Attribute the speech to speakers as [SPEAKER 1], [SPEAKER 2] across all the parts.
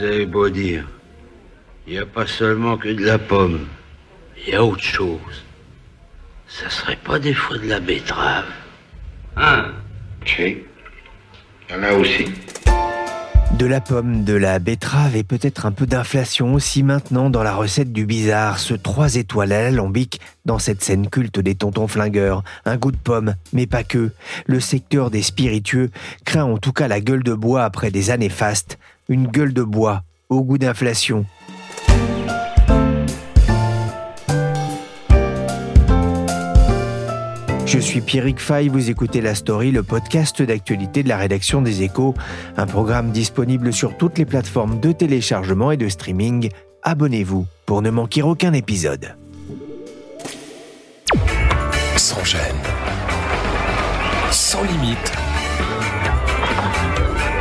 [SPEAKER 1] Vous avez beau dire, il n'y a pas seulement que de la pomme, il y a autre chose. Ça serait pas des fois de la betterave Hein?
[SPEAKER 2] Si, il y en a aussi.
[SPEAKER 3] De la pomme, de la betterave et peut-être un peu d'inflation aussi maintenant dans la recette du bizarre, ce trois étoiles à l'alambic dans cette scène culte des tontons flingueurs. Un goût de pomme, mais pas que. Le secteur des spiritueux craint en tout cas la gueule de bois après des années fastes. Une gueule de bois au goût d'inflation. Je suis Pierrick Fay, vous écoutez La Story, le podcast d'actualité de la rédaction des Échos, un programme disponible sur toutes les plateformes de téléchargement et de streaming. Abonnez-vous pour ne manquer aucun épisode.
[SPEAKER 4] Sans gêne. Sans limite.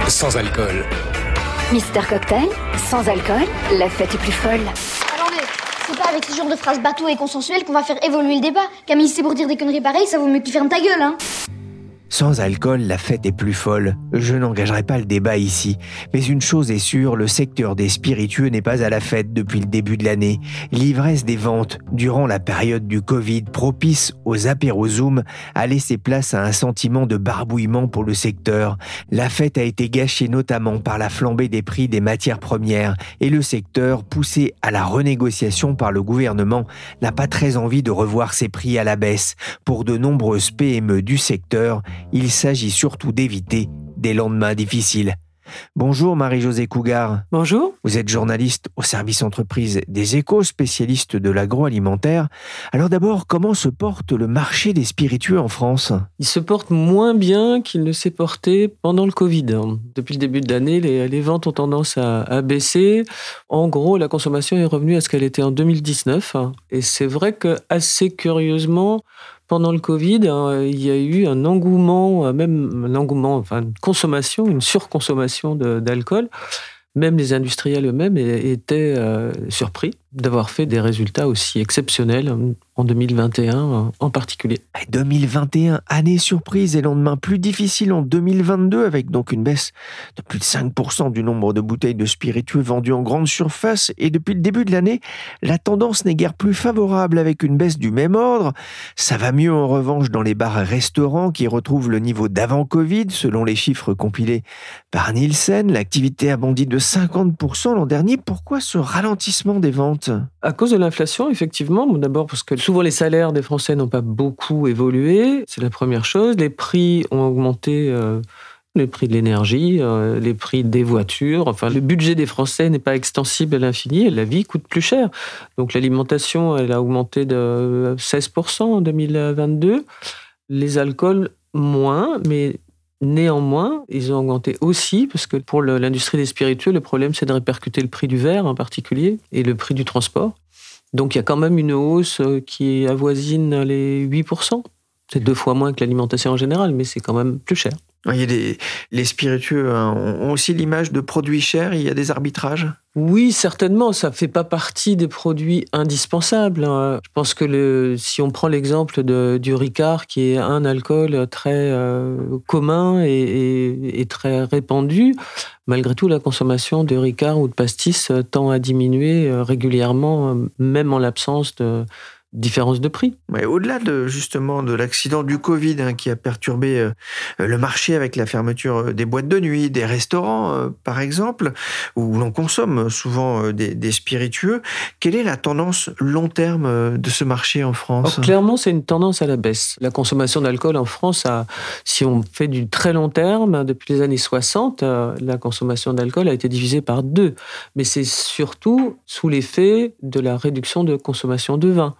[SPEAKER 4] Sans alcool.
[SPEAKER 5] Mister Cocktail, sans alcool, la fête est plus folle.
[SPEAKER 6] Attendez, c'est pas avec ce genre de phrases bateau et consensuelles qu'on va faire évoluer le débat. Camille, c'est pour dire des conneries pareilles, ça vaut mieux que tu fermes ta gueule, hein.
[SPEAKER 3] Sans alcool, la fête est plus folle. Je n'engagerai pas le débat ici. Mais une chose est sûre, le secteur des spiritueux n'est pas à la fête depuis le début de l'année. L'ivresse des ventes, durant la période du Covid, propice aux apérozoom, a laissé place à un sentiment de barbouillement pour le secteur. La fête a été gâchée notamment par la flambée des prix des matières premières et le secteur, poussé à la renégociation par le gouvernement, n'a pas très envie de revoir ses prix à la baisse. Pour de nombreuses PME du secteur, il s'agit surtout d'éviter des lendemains difficiles. Bonjour Marie-Josée Cougar.
[SPEAKER 7] Bonjour.
[SPEAKER 3] Vous êtes journaliste au service entreprise des échos, spécialiste de l'agroalimentaire. Alors d'abord, comment se porte le marché des spiritueux en France?
[SPEAKER 7] Il se porte moins bien qu'il ne s'est porté pendant le Covid. Depuis le début de l'année, les, ventes ont tendance à, à, baisser. En gros, la consommation est revenue à ce qu'elle était en 2019. Et c'est vrai que assez curieusement, pendant le Covid, hein, il y a eu un engouement, euh, même un engouement, enfin une consommation, une surconsommation d'alcool. Même les industriels eux-mêmes étaient euh, surpris d'avoir fait des résultats aussi exceptionnels en 2021 euh, en particulier.
[SPEAKER 3] 2021, année surprise et lendemain plus difficile en 2022 avec donc une baisse de plus de 5% du nombre de bouteilles de spiritueux vendues en grande surface et depuis le début de l'année, la tendance n'est guère plus favorable avec une baisse du même ordre. Ça va mieux en revanche dans les bars et restaurants qui retrouvent le niveau d'avant Covid selon les chiffres compilés par Nielsen. L'activité a bondi de 50% l'an dernier. Pourquoi ce ralentissement des ventes?
[SPEAKER 7] À cause de l'inflation, effectivement. D'abord parce que souvent les salaires des Français n'ont pas beaucoup évolué. C'est la première chose. Les prix ont augmenté. Euh, les prix de l'énergie, euh, les prix des voitures. Enfin, le budget des Français n'est pas extensible à l'infini la vie coûte plus cher. Donc l'alimentation, elle a augmenté de 16% en 2022. Les alcools, moins, mais Néanmoins, ils ont augmenté aussi parce que pour l'industrie des spiritueux, le problème c'est de répercuter le prix du verre en particulier et le prix du transport. Donc il y a quand même une hausse euh, qui avoisine les 8%. C'est deux fois moins que l'alimentation en général, mais c'est quand même plus cher.
[SPEAKER 3] Il y a des, les spiritueux hein, ont aussi l'image de produits chers, il y a des arbitrages?
[SPEAKER 7] Oui, certainement, ça ne fait pas partie des produits indispensables. Hein. Je pense que si on prend l'exemple du Ricard, qui est un alcool très euh, commun et, très répandu, malgré tout, la consommation de Ricard ou de pastis tend à diminuer euh, régulièrement, même en l'absence de différence de prix.
[SPEAKER 3] Au-delà de justement de l'accident du Covid hein, qui a perturbé euh, le marché avec la fermeture euh, des boîtes de nuit, des restaurants euh, par exemple, où l'on consomme souvent des, spiritueux, quelle est la tendance long terme de ce marché en France?
[SPEAKER 7] Clairement, c'est une tendance à la baisse. La consommation d'alcool en France, a, si on fait du très long terme, depuis les années 60, la consommation d'alcool a été divisée par deux. Mais c'est surtout sous l'effet de la réduction de consommation de vin.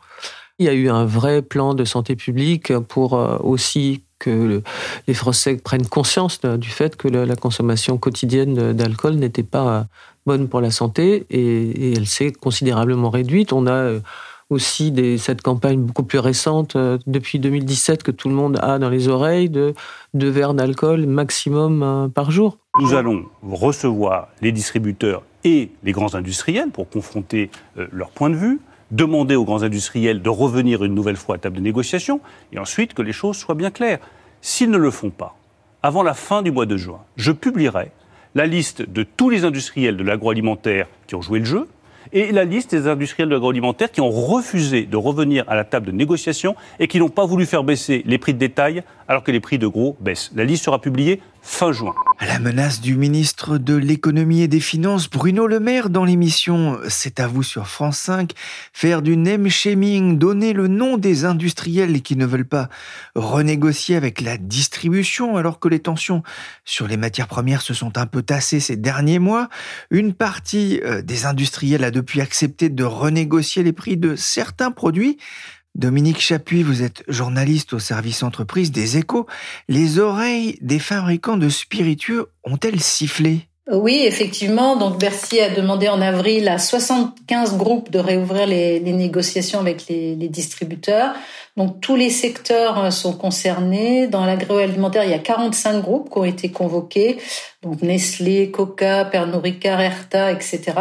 [SPEAKER 7] Il y a eu un vrai plan de santé publique pour euh, aussi que les Français prennent conscience du fait que la consommation quotidienne d'alcool n'était pas bonne pour la santé et, elle s'est considérablement réduite. On a euh, aussi cette campagne beaucoup plus récente, euh, depuis 2017, que tout le monde a dans les oreilles, de deux verres d'alcool maximum euh, par jour.
[SPEAKER 8] Nous allons recevoir les distributeurs et les grands industriels pour confronter leur point de vue, demander aux grands industriels de revenir une nouvelle fois à table de négociation, et ensuite que les choses soient bien claires. S'ils ne le font pas, avant la fin du mois de juin, je publierai la liste de tous les industriels de l'agroalimentaire qui ont joué le jeu et la liste des industriels de l'agroalimentaire qui ont refusé de revenir à la table de négociation et qui n'ont pas voulu faire baisser les prix de détail alors que les prix de gros baissent. La liste sera publiée fin juin.
[SPEAKER 3] La menace du ministre de l'économie et des finances, Bruno Le Maire, dans l'émission C'est à vous sur France 5, faire du name shaming, donner le nom des industriels qui ne veulent pas renégocier avec la distribution alors que les tensions sur les matières premières se sont un peu tassées ces derniers mois. Une partie euh, des industriels a depuis accepté de renégocier les prix de certains produits. Dominique Chapuis, vous êtes journaliste au service entreprise des échos. Les oreilles des fabricants de spiritueux ont-elles sifflé?
[SPEAKER 9] Oui, effectivement. Donc Bercy a demandé en avril à 75 groupes de réouvrir les, négociations avec les, distributeurs. Donc tous les secteurs euh, sont concernés. Dans l'agroalimentaire, il y a 45 groupes qui ont été convoqués. Donc Nestlé, Coca, Pernod Ricard, etc.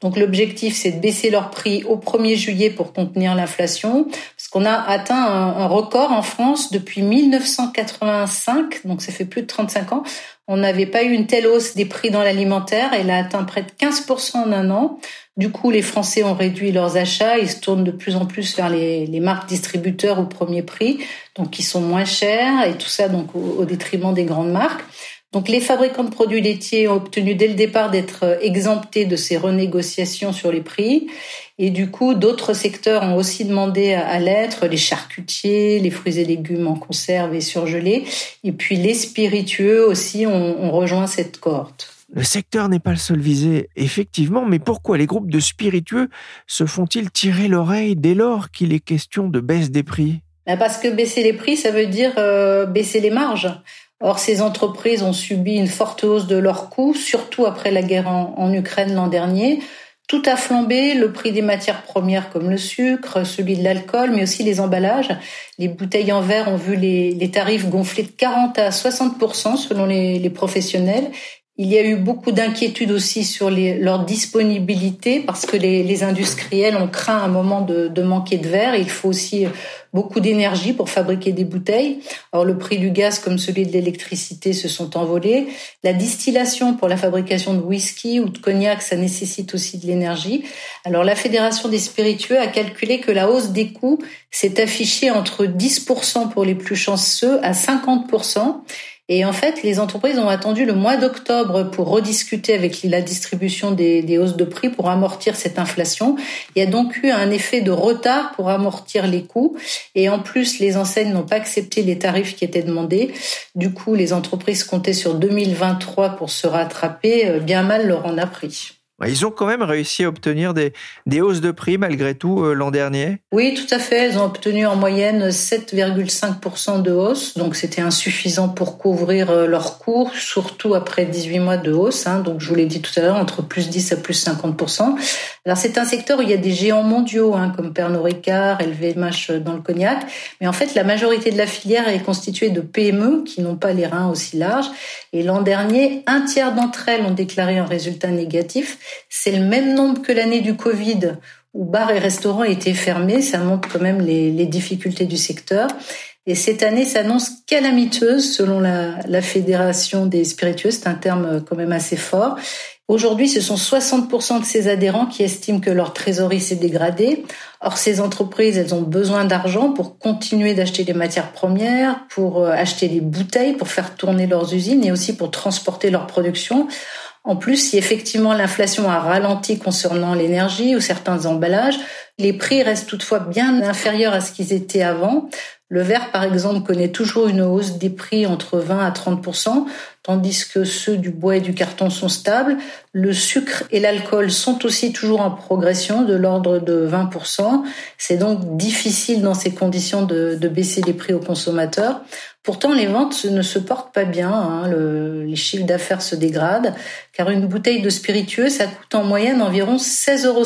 [SPEAKER 9] Donc l'objectif, c'est de baisser leur prix au 1er juillet pour contenir l'inflation, parce qu'on a atteint un, record en France depuis 1985, donc ça fait plus de 35 ans. On n'avait pas eu une telle hausse des prix dans l'alimentaire, elle a atteint près de 15% en un an. Du coup, les Français ont réduit leurs achats, ils se tournent de plus en plus vers les, marques distributeurs au premier prix, donc qui sont moins chers, et tout ça donc au détriment des grandes marques. Donc les fabricants de produits laitiers ont obtenu dès le départ d'être euh, exemptés de ces renégociations sur les prix. Et du coup, d'autres secteurs ont aussi demandé à l'être, les charcutiers, les fruits et légumes en conserve et surgelés. Et puis les spiritueux aussi ont, rejoint cette cohorte.
[SPEAKER 3] Le secteur n'est pas le seul visé, effectivement, mais pourquoi les groupes de spiritueux se font-ils tirer l'oreille dès lors qu'il est question de baisse des prix?
[SPEAKER 9] Ben, Parce que baisser les prix, ça veut dire euh, baisser les marges. Or, ces entreprises ont subi une forte hausse de leurs coûts, surtout après la guerre en, Ukraine l'an dernier. Tout a flambé, le prix des matières premières comme le sucre, celui de l'alcool, mais aussi les emballages. Les bouteilles en verre ont vu les, tarifs gonfler de 40 à 60 selon les, professionnels. Il y a eu beaucoup d'inquiétudes aussi sur leur disponibilité parce que les, industriels ont craint un moment de, de manquer de verre. Il faut aussi beaucoup d'énergie pour fabriquer des bouteilles. Or, le prix du gaz comme celui de l'électricité se sont envolés. La distillation pour la fabrication de whisky ou de cognac, ça nécessite aussi de l'énergie. Alors, la Fédération des spiritueux a calculé que la hausse des coûts s'est affichée entre 10% pour les plus chanceux à 50%. Et en fait, les entreprises ont attendu le mois d'octobre pour rediscuter avec la distribution des, hausses de prix pour amortir cette inflation. Il y a donc eu un effet de retard pour amortir les coûts. Et en plus, les enseignes n'ont pas accepté les tarifs qui étaient demandés. Du coup, les entreprises comptaient sur 2023 pour se rattraper. Euh, bien mal leur en a pris.
[SPEAKER 3] Ils ont quand même réussi à obtenir des, des hausses de prix malgré tout euh, l'an dernier
[SPEAKER 9] Oui, tout à fait. Ils ont obtenu en moyenne 7,5% de hausse. Donc c'était insuffisant pour couvrir euh, leurs cours, surtout après 18 mois de hausse. Hein. Donc je vous l'ai dit tout à l'heure, entre plus 10 à plus 50%. Alors c'est un secteur où il y a des géants mondiaux hein, comme Pernod Ricard, LVMH dans le cognac. Mais en fait, la majorité de la filière est constituée de PME qui n'ont pas les reins aussi larges. Et l'an dernier, un tiers d'entre elles ont déclaré un résultat négatif. C'est le même nombre que l'année du Covid où bars et restaurants étaient fermés. Ça montre quand même les, difficultés du secteur. Et cette année s'annonce calamiteuse selon la, la Fédération des spiritueux. C'est un terme quand même assez fort. Aujourd'hui, ce sont 60% de ces adhérents qui estiment que leur trésorerie s'est dégradée. Or, ces entreprises, elles ont besoin d'argent pour continuer d'acheter les matières premières, pour euh, acheter les bouteilles, pour faire tourner leurs usines et aussi pour transporter leur production. En plus, si effectivement l'inflation a ralenti concernant l'énergie ou certains emballages, les prix restent toutefois bien inférieurs à ce qu'ils étaient avant. Le verre, par exemple, connaît toujours une hausse des prix entre 20 à 30% tandis que ceux du bois et du carton sont stables. Le sucre et l'alcool sont aussi toujours en progression de l'ordre de 20 C'est donc difficile dans ces conditions de, baisser les prix aux consommateurs. Pourtant, les ventes ne se portent pas bien. Hein. les chiffres d'affaires se dégradent, car une bouteille de spiritueux, ça coûte en moyenne environ 16,50 euros.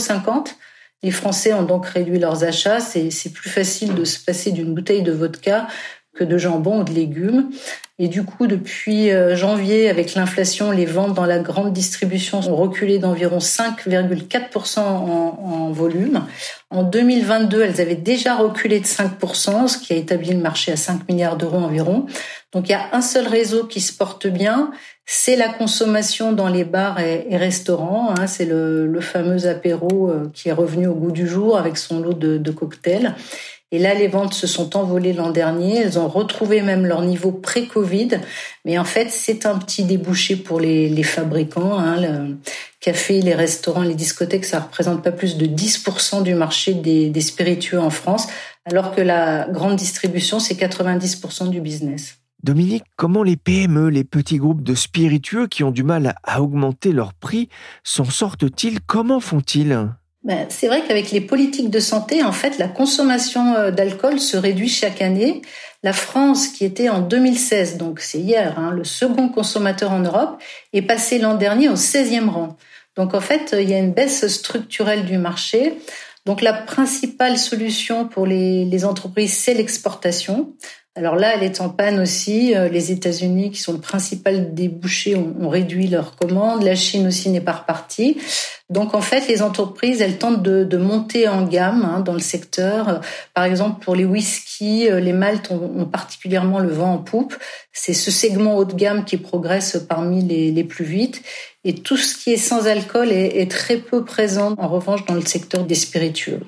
[SPEAKER 9] Les Français ont donc réduit leurs achats. C'est plus facile de se passer d'une bouteille de vodka que de jambon ou de légumes. Et du coup, depuis euh, janvier, avec l'inflation, les ventes dans la grande distribution ont reculé d'environ 5,4% en, en, volume. En 2022, elles avaient déjà reculé de 5%, ce qui a établi le marché à 5 milliards d'euros environ. Donc il y a un seul réseau qui se porte bien, c'est la consommation dans les bars et, restaurants. Hein. c'est le, fameux apéro euh, qui est revenu au goût du jour avec son lot de cocktails. Et là, les ventes se sont envolées l'an dernier. Elles ont retrouvé même leur niveau pré-Covid. Mais en fait, c'est un petit débouché pour les, fabricants. Hein. Le café, les restaurants, les discothèques, ça représente pas plus de 10% du marché des, des spiritueux en France, alors que la grande distribution, c'est 90% du business.
[SPEAKER 3] Dominique, comment les PME, les petits groupes de spiritueux qui ont du mal à augmenter leur prix, s'en sortent-ils? Comment font-ils?
[SPEAKER 9] Ben, c'est vrai qu'avec les politiques de santé, en fait, la consommation euh, d'alcool se réduit chaque année. La France, qui était en 2016, donc c'est hier, hein, le second consommateur en Europe, est passée l'an dernier au 16e rang. Donc en fait, il y a une baisse structurelle du marché. Donc la principale solution pour les, les entreprises, c'est l'exportation. Alors là, elle est en panne aussi. Euh, les États-Unis, qui sont le principal débouché, ont, réduit leurs commandes. La Chine aussi n'est pas repartie. Donc en fait, les entreprises, elles tentent de, monter en gamme hein, dans le secteur. Par exemple, pour les whiskies, euh, les maltes ont, particulièrement le vent en poupe. C'est ce segment haut de gamme qui progresse parmi les, plus vite. Et tout ce qui est sans alcool est très peu présent, en revanche, dans le secteur des spiritueux.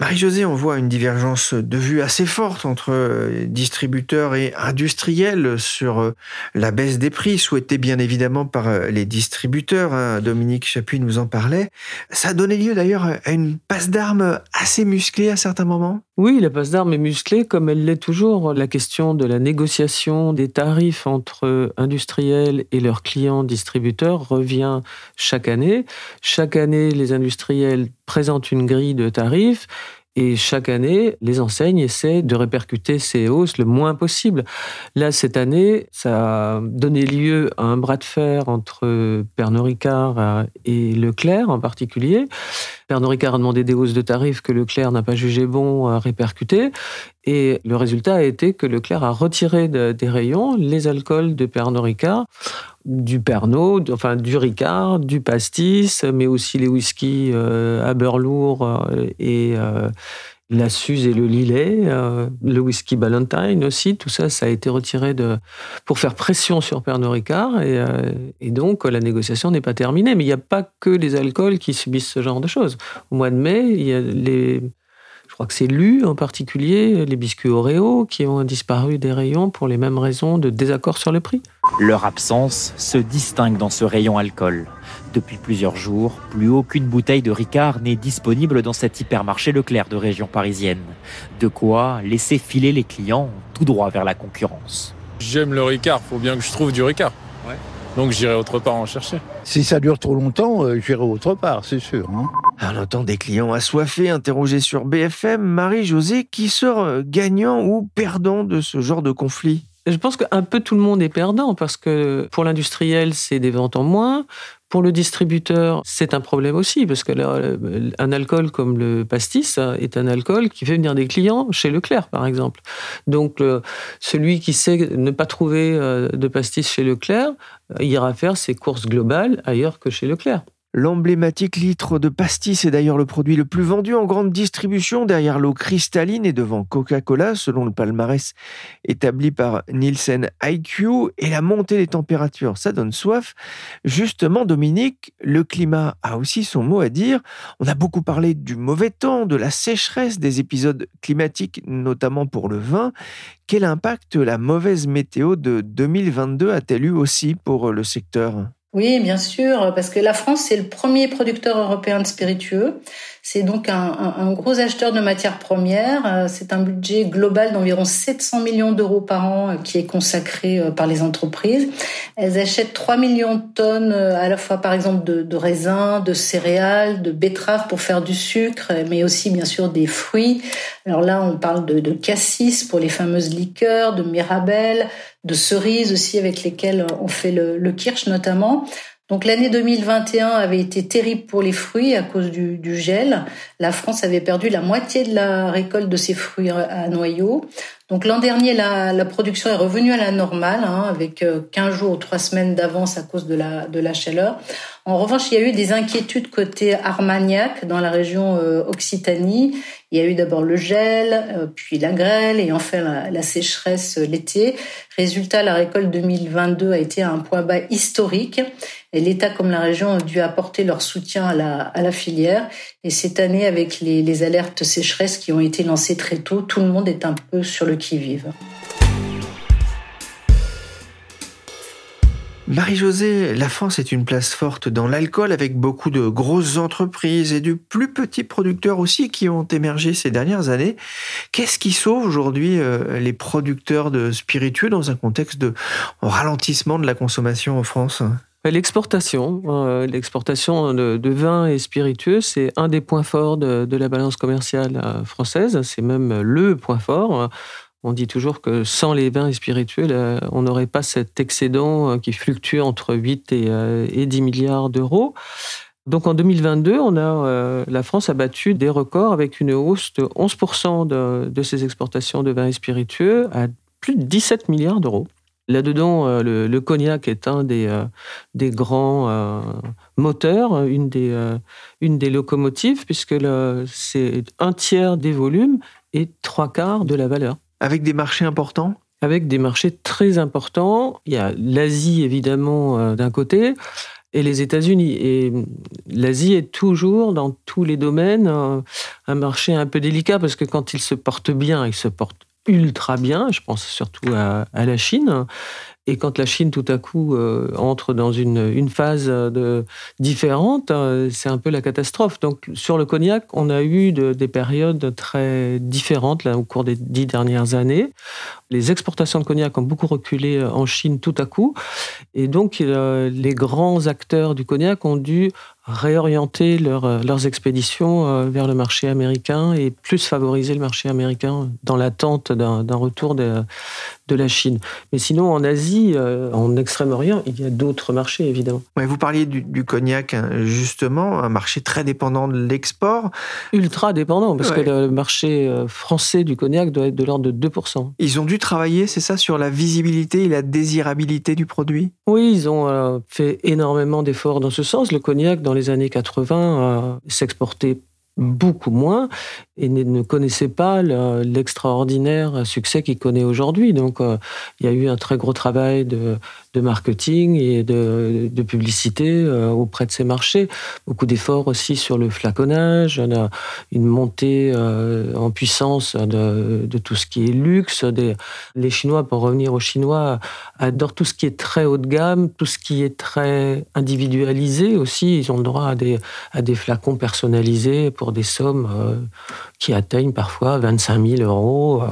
[SPEAKER 3] Marie-Josée, on voit une divergence de vue assez forte entre euh, distributeurs et industriels sur euh, la baisse des prix, souhaitée bien évidemment par euh, les distributeurs. Hein. Dominique Chapuis nous en parlait. Ça a donné lieu d'ailleurs à une passe d'armes assez musclée à certains moments?
[SPEAKER 7] Oui, la passe d'armes est musclée comme elle l'est toujours. La question de la négociation des tarifs entre industriels et leurs clients distributeurs revient chaque année. Chaque année, les industriels présentent une grille de tarifs et chaque année, les enseignes essaient de répercuter ces hausses le moins possible. Là, cette année, ça a donné lieu à un bras de fer entre Pernod Ricard et Leclerc en particulier. Pernod Ricard a demandé des hausses de tarifs que Leclerc n'a pas jugé bon à répercuter. Et le résultat a été que Leclerc a retiré des rayons les alcools de Pernod Ricard, du Pernod, enfin du Ricard, du pastis, mais aussi les whiskies euh, lourd euh, et euh, la Suze et le Lillet, le whisky Ballantine aussi, tout ça, ça a été retiré pour faire pression sur Pernod Ricard. Et, et donc, la négociation n'est pas terminée. Mais il n'y a pas que les alcools qui subissent ce genre de choses. Au mois de mai, il y a les crois que c'est lu en particulier, les biscuits Oreo, qui ont disparu des rayons pour les mêmes raisons de désaccord sur le prix.
[SPEAKER 10] Leur absence se distingue dans ce rayon alcool. Depuis plusieurs jours, plus aucune bouteille de Ricard n'est disponible dans cet hypermarché Leclerc de région parisienne. De quoi laisser filer les clients tout droit vers la concurrence.
[SPEAKER 11] J'aime le Ricard, faut bien que je trouve du Ricard. Donc j'irai autre part en chercher.
[SPEAKER 12] Si ça dure trop longtemps, euh, j'irai autre part, c'est sûr. Hein.
[SPEAKER 3] On entend des clients assoiffés interrogés sur BFM. Marie-Josée, qui sort gagnant ou perdant de ce genre de conflit?
[SPEAKER 7] Je pense qu'un peu tout le monde est perdant parce que pour l'industriel, c'est des ventes en moins. Pour le distributeur, c'est un problème aussi, parce que un alcool comme le pastis est un alcool qui fait venir des clients chez Leclerc, par exemple. Donc, celui qui sait ne pas trouver euh, de pastis chez Leclerc euh, ira faire ses courses globales ailleurs que chez Leclerc.
[SPEAKER 3] L'emblématique litre de pastis est d'ailleurs le produit le plus vendu en grande distribution derrière l'eau cristalline et devant Coca-Cola selon le palmarès établi par Nielsen IQ et la montée des températures, ça donne soif. Justement, Dominique, le climat a aussi son mot à dire. On a beaucoup parlé du mauvais temps, de la sécheresse, des épisodes climatiques, notamment pour le vin. Quel impact la mauvaise météo de 2022 a-t-elle eu aussi pour le secteur?
[SPEAKER 9] Oui, bien sûr, parce que la France, c'est le premier producteur européen de spiritueux. C'est donc un, un, gros acheteur de matières premières. Euh, c'est un budget global d'environ 700 millions d'euros par an euh, qui est consacré euh, par les entreprises. Elles achètent 3 millions de tonnes à la fois par exemple de, de raisins, de céréales, de betteraves pour faire du sucre, mais aussi bien sûr des fruits. Alors là, on parle de, de cassis pour les fameuses liqueurs, de mirabelle, de cerises aussi avec lesquelles on fait le, le kirsch notamment. Donc l'année 2021 avait été terrible pour les fruits à cause du, du, gel. La France avait perdu la moitié de la récolte de ses fruits à noyaux. Donc l'an dernier, la, la, production est revenue à la normale, hein, avec 15 euh, jours ou 3 semaines d'avance à cause de la, de la chaleur. En revanche, il y a eu des inquiétudes côté Armagnac, dans la région euh, Occitanie. Il y a eu d'abord le gel, euh, puis la grêle et enfin la, sécheresse l'été. Résultat, la récolte 2022 a été à un point bas historique. Et l'État comme la région ont dû apporter leur soutien à la, à la filière. Et cette année, avec les, les alertes sécheresse qui ont été lancées très tôt, tout le monde est un peu sur le qui-vive.
[SPEAKER 3] Marie-Josée, la France est une place forte dans l'alcool avec beaucoup de grosses entreprises et de plus petits producteurs aussi qui ont émergé ces dernières années. Qu'est-ce qui sauve aujourd'hui euh, les producteurs de spiritueux dans un contexte de ralentissement de la consommation en France?
[SPEAKER 7] L'exportation, euh, l'exportation de, de, vins et spiritueux, c'est un des points forts de, de la balance commerciale euh, française. C'est même le point fort. On dit toujours que sans les vins et spiritueux, on n'aurait pas cet excédent euh, qui fluctue entre 8 et, 10 milliards d'euros. Donc en 2022, on a, la France a battu des records avec une hausse de 11% de, ses exportations de vins et spiritueux à plus de 17 milliards d'euros. Là-dedans, euh, le, cognac est un des, euh, grands euh, moteurs, une des locomotives, puisque c'est un tiers des volumes et trois quarts de la valeur.
[SPEAKER 3] Avec des marchés importants?
[SPEAKER 7] Avec des marchés très importants. Il y a l'Asie, évidemment, d'un côté, et les États-Unis. Et l'Asie est toujours, dans tous les domaines, un marché un peu délicat, parce que quand il se porte bien, il se porte ultra bien, je pense surtout à, la Chine. Et quand la Chine tout à coup euh, entre dans une, phase de, différente, euh, c'est un peu la catastrophe. Donc sur le cognac, on a eu des périodes très différentes au cours des dix dernières années. Les exportations de cognac ont beaucoup reculé en Chine tout à coup. Et donc euh, les grands acteurs du cognac ont dû réorienter leur, leurs expéditions euh, vers le marché américain et plus favoriser le marché américain dans l'attente d'un retour de, de la Chine. Mais sinon, en Asie, euh, en Extrême-Orient, il y a d'autres marchés, évidemment.
[SPEAKER 3] vous parliez du, cognac, hein, justement, un marché très dépendant de l'export.
[SPEAKER 7] Ultra dépendant, parce que le marché euh, français du cognac doit être de l'ordre de 2%.
[SPEAKER 3] Ils ont dû travailler, c'est ça, sur la visibilité et la désirabilité du produit?
[SPEAKER 7] Oui, ils ont fait énormément d'efforts dans ce sens. Le cognac, dans les les années 80 s'exportait beaucoup moins et ne connaissait pas l'extraordinaire succès qu'il connaît aujourd'hui. Donc, euh, il y a eu un très gros travail de, de marketing et de, publicité euh, auprès de ces marchés. Beaucoup d'efforts aussi sur le flaconnage, une montée euh, en puissance de, tout ce qui est luxe. Les Chinois, pour revenir aux Chinois, adorent tout ce qui est très haut de gamme, tout ce qui est très individualisé aussi. Ils ont le droit à des, à des flacons personnalisés pour des sommes euh, qui atteignent parfois 25 000 euros.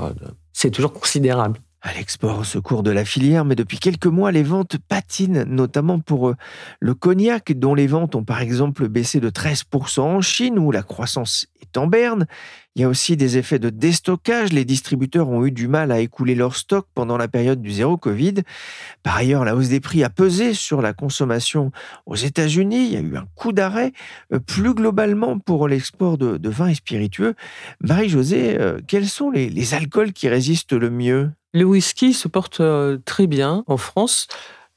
[SPEAKER 7] C'est toujours considérable
[SPEAKER 3] à l'export au secours de la filière, mais depuis quelques mois, les ventes patinent, notamment pour euh, le cognac, dont les ventes ont par exemple baissé de 13% en Chine, où la croissance est en berne. Il y a aussi des effets de déstockage. Les distributeurs ont eu du mal à écouler leur stock pendant la période du zéro Covid. Par ailleurs, la hausse des prix a pesé sur la consommation aux États-Unis. Il y a eu un coup d'arrêt. Euh, plus globalement, pour l'export de, vins et spiritueux, Marie-Josée, euh, quels sont les alcools qui résistent le mieux?
[SPEAKER 7] Le whisky se porte euh, très bien en France.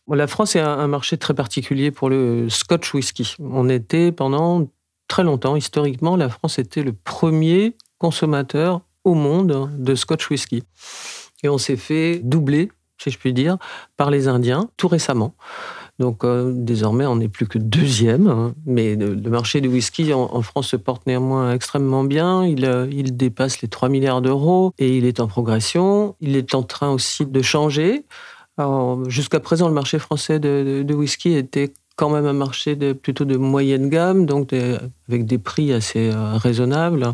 [SPEAKER 7] La France est un marché très particulier pour le Scotch whisky. On était pendant très longtemps, historiquement, la France était le premier consommateur au monde de Scotch whisky. Et on s'est fait doubler, si je puis dire, par les Indiens tout récemment. Donc euh, désormais, on n'est plus que deuxième. Hein. mais le, marché du whisky en, France se porte néanmoins extrêmement bien. Il, euh, il dépasse les 3 milliards d'euros et il est en progression. Il est en train aussi de changer. Jusqu'à présent, le marché français de, whisky était quand même un marché de, plutôt de moyenne gamme, donc avec des prix assez euh, raisonnables,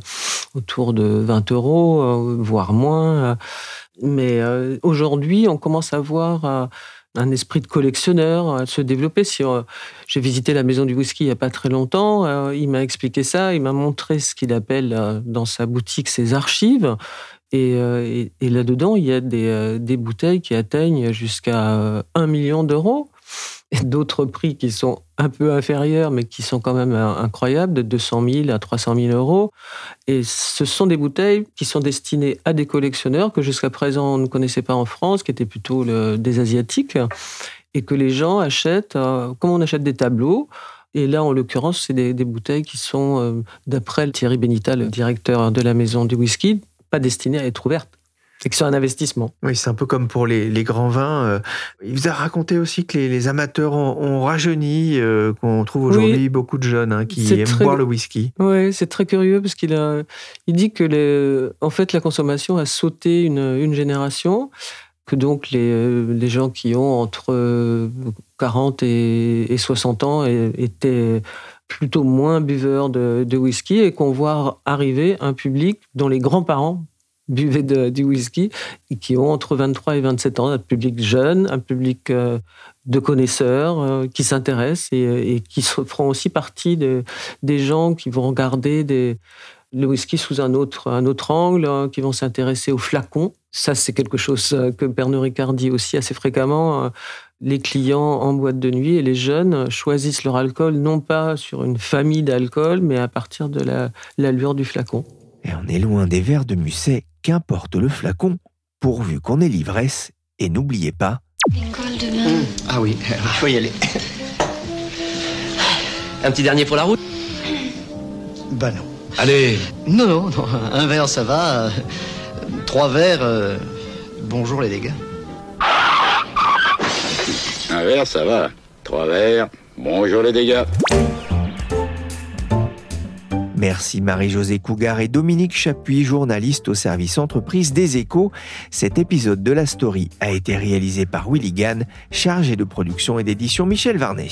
[SPEAKER 7] autour de 20 euros, euh, voire moins. Mais aujourd'hui, on commence à voir un esprit de collectionneur se développer. Si j'ai visité la maison du whisky il n'y a pas très longtemps, il m'a expliqué ça, il m'a montré ce qu'il appelle dans sa boutique ses archives. Et, là-dedans, il y a des, des bouteilles qui atteignent jusqu'à 1 million d'euros d'autres prix qui sont un peu inférieurs, mais qui sont quand même incroyables, de 200 000 à 300 000 euros. Et ce sont des bouteilles qui sont destinées à des collectionneurs que jusqu'à présent on ne connaissait pas en France, qui étaient plutôt des Asiatiques, et que les gens achètent, euh, comme on achète des tableaux. Et là, en l'occurrence, c'est des, bouteilles qui sont, euh, d'après Thierry Benita, le directeur de la maison du whisky, pas destinées à être ouvertes c'est que c'est un investissement.
[SPEAKER 3] Oui, c'est un peu comme pour les, grands vins. Euh. Il vous a raconté aussi que les, amateurs ont, rajeuni, euh, qu'on trouve aujourd'hui beaucoup de jeunes hein, qui aiment boire le whisky.
[SPEAKER 7] Oui, c'est très curieux parce qu'il a, il dit que les, en fait la consommation a sauté une, génération, que donc les, les, gens qui ont entre 40 et, 60 ans étaient plutôt moins buveurs de, de whisky et qu'on voit arriver un public dont les grands-parents buvaient du whisky qui ont entre 23 et 27 ans, un public jeune, un public euh, de connaisseurs euh, qui s'intéressent et, qui feront aussi partie de, des gens qui vont regarder le whisky sous un autre, angle, hein, qui vont s'intéresser aux flacons. Ça, c'est quelque chose euh, que Pernod Ricard dit aussi assez fréquemment. Les clients en boîte de nuit et les jeunes choisissent leur alcool non pas sur une famille d'alcool, mais à partir de l'allure du flacon.
[SPEAKER 3] Et on est loin des verres de Musset qu'importe le flacon, pourvu qu'on ait l'ivresse. Et n'oubliez pas.
[SPEAKER 13] demain. Mmh. Ah oui, il faut y aller. Un petit dernier pour la route?
[SPEAKER 12] Bah non.
[SPEAKER 13] Allez Non, non, non, un verre ça va. Trois verres, euh, bonjour les dégâts.
[SPEAKER 2] Un verre ça va. Trois verres, bonjour les dégâts.
[SPEAKER 3] Merci Marie-Josée Cougar et Dominique Chapuis, journaliste au service entreprise des échos. Cet épisode de la story a été réalisé par Willy Gann, chargé de production et d'édition Michel Varnet.